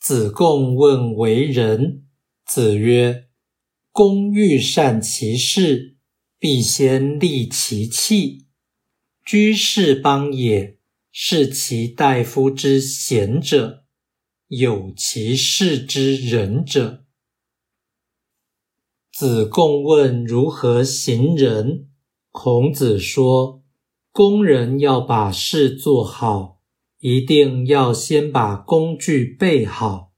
子贡问为人，子曰：“公欲善其事，必先利其器。居士邦也，是其大夫之贤者，有其事之仁者。”子贡问如何行仁，孔子说：“工人要把事做好。”一定要先把工具备好。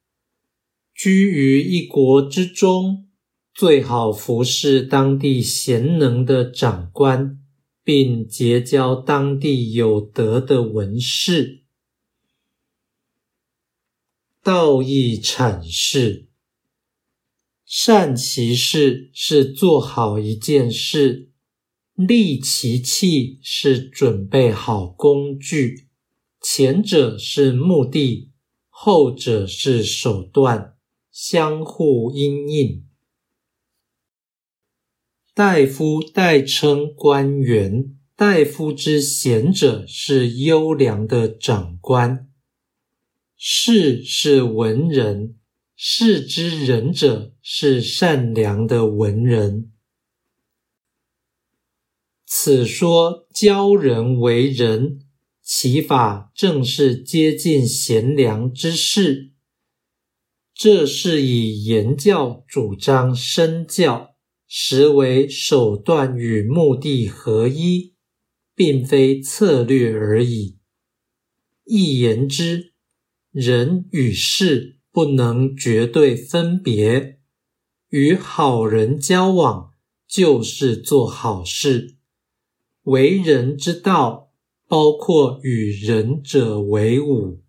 居于一国之中，最好服侍当地贤能的长官，并结交当地有德的文士。道义阐释：善其事是做好一件事，利其器是准备好工具。前者是目的，后者是手段，相互因应。大夫代称官员，大夫之贤者是优良的长官，士是文人，士之仁者是善良的文人。此说教人为人。其法正是接近贤良之事，这是以言教主张身教，实为手段与目的合一，并非策略而已。一言之，人与事不能绝对分别，与好人交往就是做好事，为人之道。包括与仁者为伍。